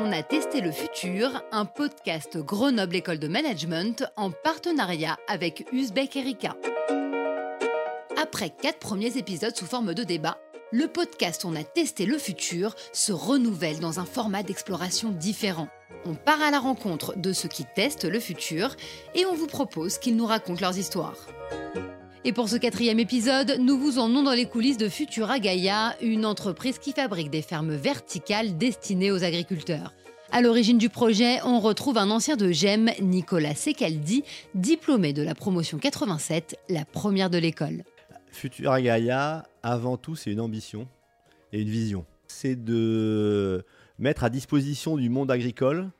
On a testé le futur, un podcast Grenoble École de Management en partenariat avec Uzbek Erika. Après quatre premiers épisodes sous forme de débat, le podcast On a testé le futur se renouvelle dans un format d'exploration différent. On part à la rencontre de ceux qui testent le futur et on vous propose qu'ils nous racontent leurs histoires. Et pour ce quatrième épisode, nous vous emmenons dans les coulisses de Futura Gaia, une entreprise qui fabrique des fermes verticales destinées aux agriculteurs. À l'origine du projet, on retrouve un ancien de GEM, Nicolas Secaldi, diplômé de la promotion 87, la première de l'école. Futura Gaia, avant tout, c'est une ambition et une vision. C'est de mettre à disposition du monde agricole,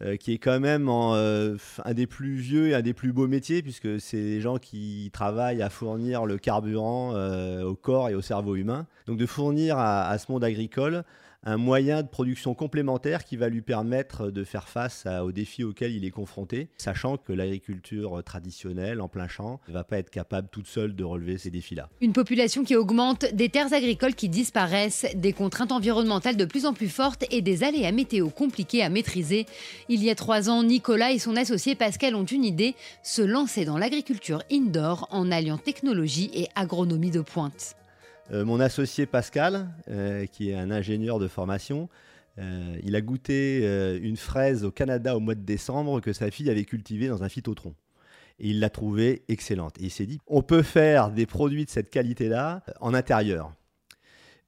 euh, qui est quand même euh, un des plus vieux et un des plus beaux métiers, puisque c'est des gens qui travaillent à fournir le carburant euh, au corps et au cerveau humain. Donc de fournir à ce monde agricole un moyen de production complémentaire qui va lui permettre de faire face aux défis auxquels il est confronté, sachant que l'agriculture traditionnelle en plein champ ne va pas être capable toute seule de relever ces défis-là. Une population qui augmente, des terres agricoles qui disparaissent, des contraintes environnementales de plus en plus fortes et des aléas météo compliqués à maîtriser. Il y a trois ans, Nicolas et son associé Pascal ont une idée, se lancer dans l'agriculture indoor en alliant technologie et agronomie de pointe. Euh, mon associé Pascal, euh, qui est un ingénieur de formation, euh, il a goûté une fraise au Canada au mois de décembre que sa fille avait cultivée dans un phytotron. Et il l'a trouvée excellente. Et il s'est dit, on peut faire des produits de cette qualité-là en intérieur.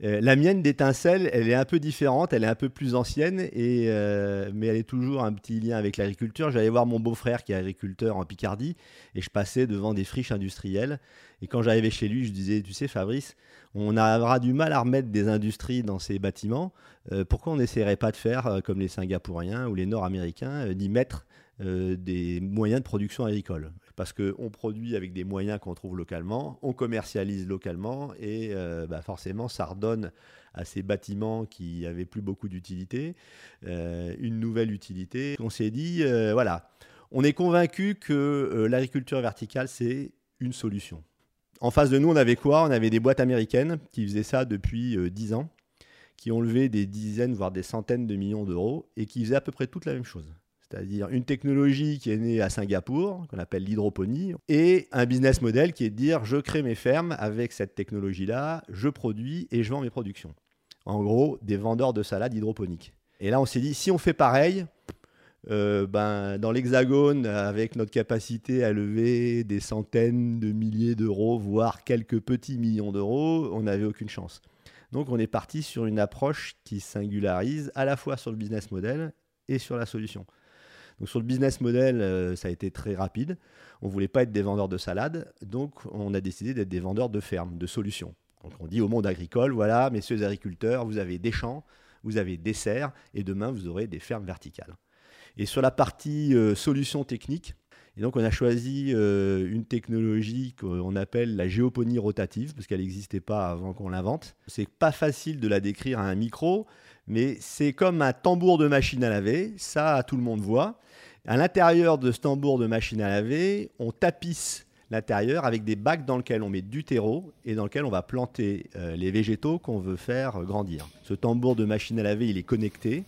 la mienne d'étincelle, elle est un peu différente, elle est un peu plus ancienne, mais elle est toujours un petit lien avec l'agriculture. J'allais voir mon beau-frère qui est agriculteur en Picardie, et je passais devant des friches industrielles. Et quand j'arrivais chez lui, je disais, tu sais Fabrice, on aura du mal à remettre des industries dans ces bâtiments. Euh, pourquoi on n'essaierait pas de faire euh, comme les Singapouriens ou les Nord-Américains, euh, d'y mettre des moyens de production agricole? Parce qu'on produit avec des moyens qu'on trouve localement, on commercialise localement et bah, forcément ça redonne à ces bâtiments qui avaient plus beaucoup d'utilité une nouvelle utilité. On s'est dit, voilà, on est convaincu que l'agriculture verticale c'est une solution. En face de nous, on avait quoi? On avait des boîtes américaines qui faisaient ça depuis 10 euh, ans, qui ont levé des dizaines, voire des centaines de millions d'euros, et qui faisaient à peu près toute la même chose. C'est-à-dire une technologie qui est née à Singapour, qu'on appelle l'hydroponie, et un business model qui est de dire je crée mes fermes avec cette technologie-là, je produis et je vends mes productions. En gros, des vendeurs de salades hydroponiques. Et là, on s'est dit, si on fait pareil, euh, ben, dans l'Hexagone, avec notre capacité à lever des centaines de milliers d'euros, voire quelques petits millions d'euros, on n'avait aucune chance. Donc on est parti sur une approche qui singularise à la fois sur le business model et sur la solution. Donc sur le business model, euh, ça a été très rapide. On ne voulait pas être des vendeurs de salades, donc on a décidé d'être des vendeurs de fermes, de solutions. Donc on dit au monde agricole, voilà, messieurs les agriculteurs, vous avez des champs, vous avez des serres, et demain vous aurez des fermes verticales. Et sur la partie euh, solutions techniques, et donc on a choisi euh, une technologie qu'on appelle la géoponie rotative, parce qu'elle n'existait pas avant qu'on l'invente. C'est pas facile de la décrire à un micro, mais c'est comme un tambour de machine à laver, ça tout le monde voit. À l'intérieur de ce tambour de machine à laver, on tapisse l'intérieur avec des bacs dans lesquels on met du terreau et dans lesquels on va planter euh, les végétaux qu'on veut faire grandir. Ce tambour de machine à laver, il est connecté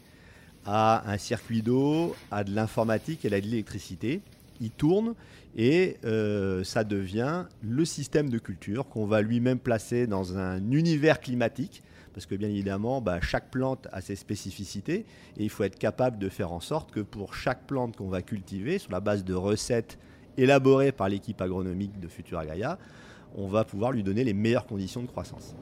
à un circuit d'eau, à de l'informatique et à de l'électricité. Il tourne et euh, ça devient le système de culture qu'on va lui-même placer dans un univers climatique. Parce que bien évidemment, bah, chaque plante a ses spécificités et il faut être capable de faire en sorte que pour chaque plante qu'on va cultiver, sur la base de recettes élaborées par l'équipe agronomique de Futura Gaia, on va pouvoir lui donner les meilleures conditions de croissance.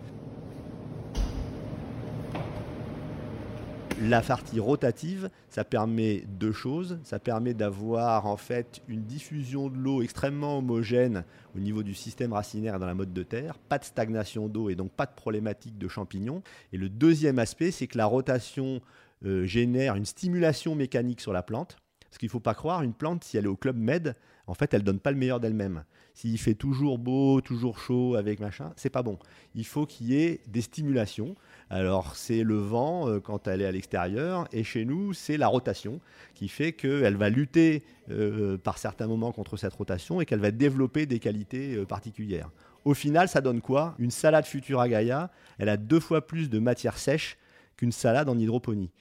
La partie rotative, ça permet deux choses. Ça permet d'avoir en fait une diffusion de l'eau extrêmement homogène au niveau du système racinaire dans la mode de terre, pas de stagnation d'eau et donc pas de problématique de champignons. Et le deuxième aspect, c'est que la rotation euh, génère une stimulation mécanique sur la plante. Parce qu'il ne faut pas croire, une plante, si elle est au club med, en fait, elle donne pas le meilleur d'elle-même. S'il fait toujours beau, toujours chaud avec machin, c'est pas bon. Il faut qu'il y ait des stimulations. Alors, c'est le vent euh, quand elle est à l'extérieur, et chez nous, c'est la rotation qui fait qu'elle va lutter euh, par certains moments contre cette rotation et qu'elle va développer des qualités euh, particulières. Au final, ça donne quoi? Une salade Futura Gaia, elle a deux fois plus de matière sèche qu'une salade en hydroponie.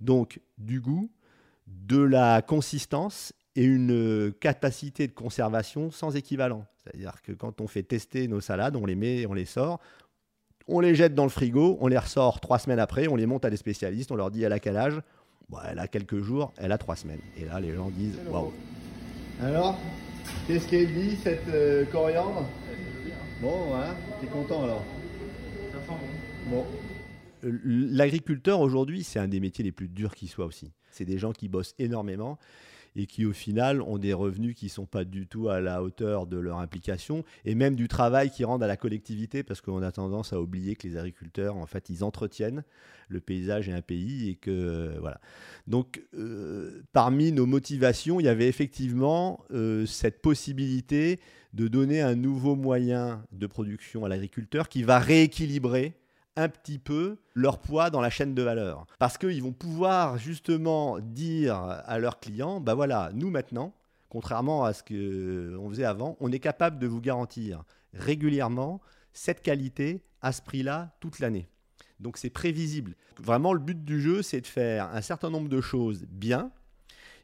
Donc du goût, de la consistance et une capacité de conservation sans équivalent. C'est-à-dire que quand on fait tester nos salades, on les met, on les sort, on les jette dans le frigo, on les ressort trois semaines après, on les monte à des spécialistes, on leur dit elle a quel âge? Elle a quelques jours, elle a trois semaines. Et là, les gens disent waouh. Alors, qu'est-ce qu'elle dit cette euh, coriandre? Bon, voilà, t'es content alors Bon. L'agriculteur aujourd'hui, c'est un des métiers les plus durs qui soit aussi. C'est des gens qui bossent énormément et qui au final ont des revenus qui ne sont pas du tout à la hauteur de leur implication et même du travail qu'ils rendent à la collectivité parce qu'on a tendance à oublier que les agriculteurs en fait ils entretiennent le paysage et un pays et que euh, voilà. Donc euh, parmi nos motivations, il y avait effectivement euh, cette possibilité de donner un nouveau moyen de production à l'agriculteur qui va rééquilibrer un petit peu leur poids dans la chaîne de valeur. Parce qu'ils vont pouvoir justement dire à leurs clients, bah voilà, nous maintenant, contrairement à ce qu'on faisait avant, on est capable de vous garantir régulièrement cette qualité à ce prix-là toute l'année. Donc c'est prévisible. Vraiment, le but du jeu, c'est de faire un certain nombre de choses bien,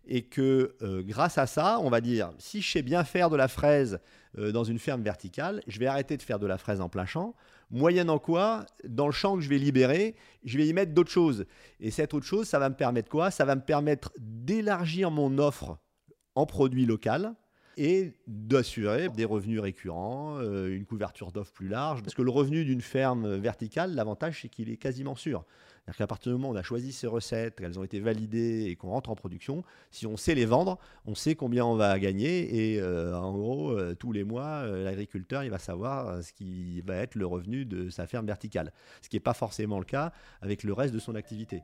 et que euh, grâce à ça, on va dire, si je sais bien faire de la fraise euh, dans une ferme verticale, je vais arrêter de faire de la fraise en plein champ moyennant quoi, dans le champ que je vais libérer, je vais y mettre d'autres choses. Et cette autre chose, ça va me permettre quoi? Ça va me permettre d'élargir mon offre en produit local et d'assurer des revenus récurrents, euh, une couverture d'offres plus large. Parce que le revenu d'une ferme verticale, l'avantage, c'est qu'il est quasiment sûr. C'est-à-dire partir du moment où on a choisi ces recettes, qu'elles ont été validées et qu'on rentre en production, si on sait les vendre, on sait combien on va gagner. Et euh, en gros, euh, tous les mois, euh, l'agriculteur, il va savoir ce qui va être le revenu de sa ferme verticale. Ce qui n'est pas forcément le cas avec le reste de son activité.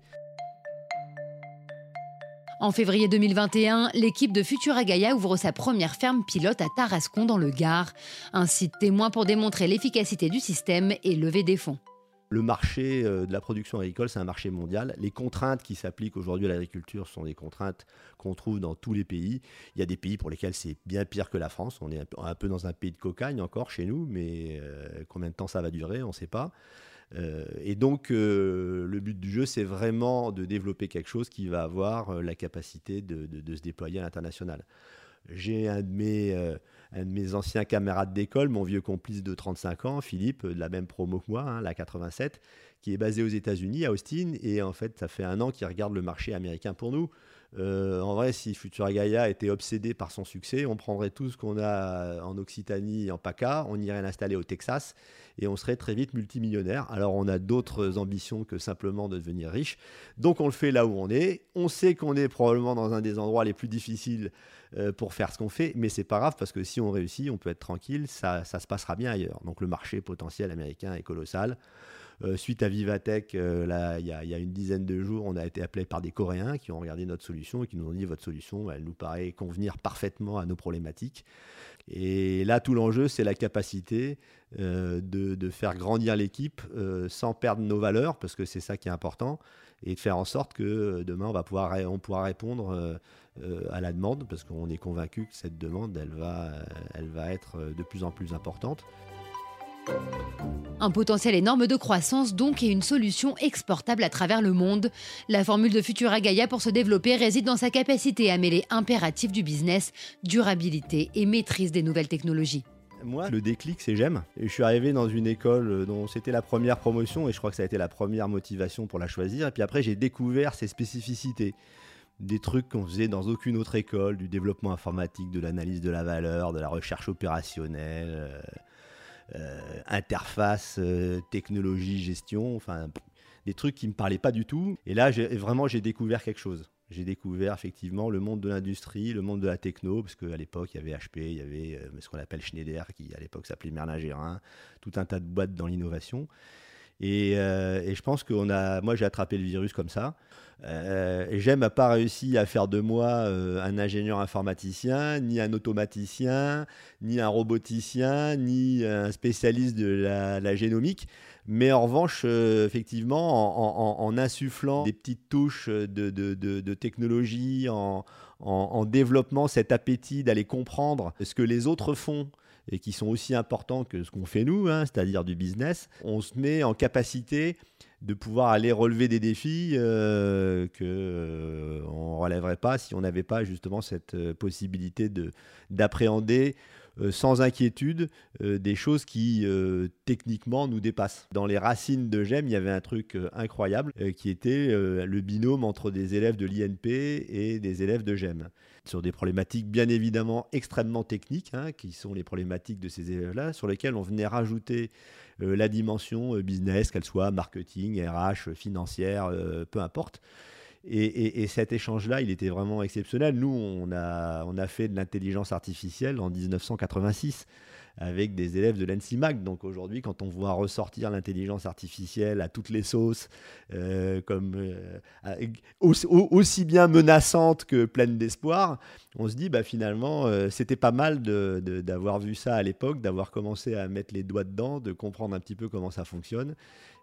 En février 2021, l'équipe de Futura Gaia ouvre sa première ferme pilote à Tarascon dans le Gard, un site témoin pour démontrer l'efficacité du système et lever des fonds. Le marché euh, de la production agricole, c'est un marché mondial. Les contraintes qui s'appliquent aujourd'hui à l'agriculture sont des contraintes qu'on trouve dans tous les pays. Il y a des pays pour lesquels c'est bien pire que la France. On est un peu dans un pays de cocagne encore chez nous, mais euh, combien de temps ça va durer, on ne sait pas. Euh, et donc, le but du jeu, c'est vraiment de développer quelque chose qui va avoir la capacité de se déployer à l'international. J'ai un de mes un de mes anciens camarades d'école, mon vieux complice de 35 ans, Philippe, de la même promo que moi, hein, la 87, qui est basé aux États-Unis, à Austin. Et en fait, ça fait un an qu'il regarde le marché américain pour nous. Euh, en vrai, si Futura Gaia était obsédé par son succès, on prendrait tout ce qu'on a en Occitanie en PACA, on irait l'installer au Texas et on serait très vite multimillionnaire. Alors, on a d'autres ambitions que simplement de devenir riche. Donc, on le fait là où on est. On sait qu'on est probablement dans un des endroits les plus difficiles euh, pour faire ce qu'on fait, mais c'est pas grave parce que si on réussit, on peut être tranquille, ça, ça se passera bien ailleurs. Donc, le marché potentiel américain est colossal. Euh, suite à Vivatech, euh, il y, a une dizaine de jours, on a été appelé par des Coréens qui ont regardé notre solution et qui nous ont dit votre solution, elle nous paraît convenir parfaitement à nos problématiques. Et là, tout l'enjeu, c'est la capacité euh, de, faire grandir l'équipe sans perdre nos valeurs, parce que c'est ça qui est important, et de faire en sorte que demain, on, va pouvoir, pourra répondre à la demande, parce qu'on est convaincu que cette demande, elle va être de plus en plus importante. Un potentiel énorme de croissance donc et une solution exportable à travers le monde. La formule de Futura Gaia pour se développer réside dans sa capacité à mêler impératifs du business, durabilité et maîtrise des nouvelles technologies. Moi, le déclic, c'est j'aime. je suis arrivé dans une école dont c'était la première promotion et je crois que ça a été la première motivation pour la choisir. Et puis après, j'ai découvert ses spécificités des trucs qu'on faisait dans aucune autre école, du développement informatique, de l'analyse de la valeur, de la recherche opérationnelle, euh, euh, interface, euh, technologie, gestion, enfin des trucs qui me parlaient pas du tout. Et là, vraiment, j'ai découvert quelque chose. J'ai découvert effectivement le monde de l'industrie, le monde de la techno, parce qu'à l'époque, il y avait HP, il y avait euh, ce qu'on appelle Schneider, qui à l'époque s'appelait Merlin-Gérin, tout un tas de boîtes dans l'innovation. Et, et, je pense que a, moi j'ai attrapé le virus comme ça. Euh, et j'aime pas réussi à faire de moi euh, un ingénieur informaticien, ni un automaticien, ni un roboticien, ni un spécialiste de la, génomique. Mais en revanche, euh, effectivement, en, insufflant des petites touches de, technologie, en, développant cet appétit d'aller comprendre ce que les autres font et qui sont aussi importants que ce qu'on fait nous, hein, c'est-à-dire du business, on se met en capacité de pouvoir aller relever des défis euh, que euh, on relèverait pas si on n'avait pas justement cette euh, possibilité de d'appréhender sans inquiétude des choses qui techniquement nous dépassent. Dans les racines de GEM, il y avait un truc incroyable qui était le binôme entre des élèves de l'INP et des élèves de GEM sur des problématiques bien évidemment extrêmement techniques, hein, qui sont les problématiques de ces élèves-là, sur lesquelles on venait rajouter euh, la dimension euh, business, qu'elle soit marketing, RH, financière, euh, peu importe. Et, cet échange-là, il était vraiment exceptionnel. Nous, on a, on a fait de l'intelligence artificielle en 1986 avec des élèves de l'ENSIMAC. Donc aujourd'hui, quand on voit ressortir l'intelligence artificielle à toutes les sauces, euh, comme euh, aussi, bien menaçante que pleine d'espoir, on se dit bah, finalement, euh, c'était pas mal d'avoir vu ça à l'époque, d'avoir commencé à mettre les doigts dedans, de comprendre un petit peu comment ça fonctionne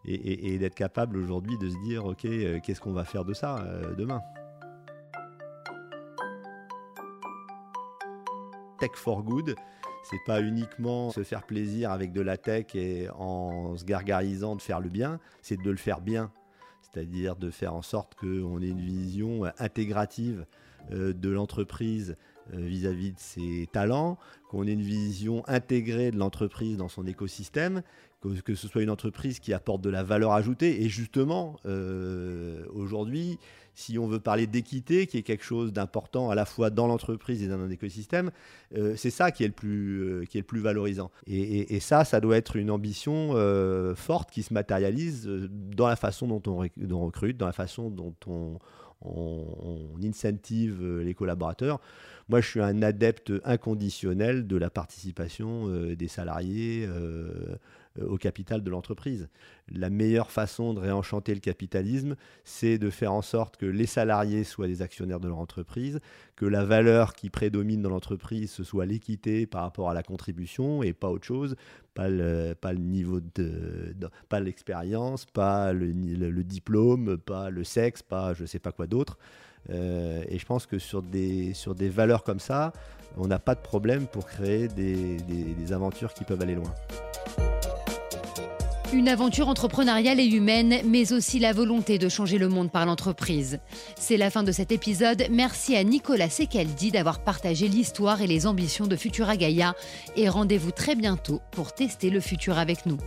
et d'être capable aujourd'hui de se dire ok, qu'est-ce qu'on va faire de ça demain? Tech for Good, c'est pas uniquement se faire plaisir avec de la tech et en se gargarisant de faire le bien, c'est de le faire bien. C'est-à-dire de faire en sorte qu'on ait une vision intégrative de l'entreprise euh, vis-à-vis de ses talents, qu'on ait une vision intégrée de l'entreprise dans son écosystème, que, ce soit une entreprise qui apporte de la valeur ajoutée. Et justement, euh, aujourd'hui, si on veut parler d'équité, qui est quelque chose d'important à la fois dans l'entreprise et dans un écosystème, euh, c'est ça qui est le plus, euh, qui est le plus valorisant. Et, ça, ça doit être une ambition euh, forte qui se matérialise dans la façon dont on, recrute, dans la façon dont on, incentive les collaborateurs. Moi, je suis un adepte inconditionnel de la participation des salariés euh, au capital de l'entreprise. La meilleure façon de réenchanter le capitalisme, c'est de faire en sorte que les salariés soient des actionnaires de leur entreprise, que la valeur qui prédomine dans l'entreprise, ce soit l'équité par rapport à la contribution et pas autre chose, pas le, niveau de, pas l'expérience, pas le, diplôme, pas le sexe, pas je sais pas quoi d'autre. Euh, et je pense que sur des, sur des valeurs comme ça, on n'a pas de problème pour créer des, des aventures qui peuvent aller loin. Une aventure entrepreneuriale et humaine, mais aussi la volonté de changer le monde par l'entreprise. C'est la fin de cet épisode. Merci à Nicolas Sekeldi d'avoir partagé l'histoire et les ambitions de Futura Gaia. Et rendez-vous très bientôt pour tester le futur avec nous.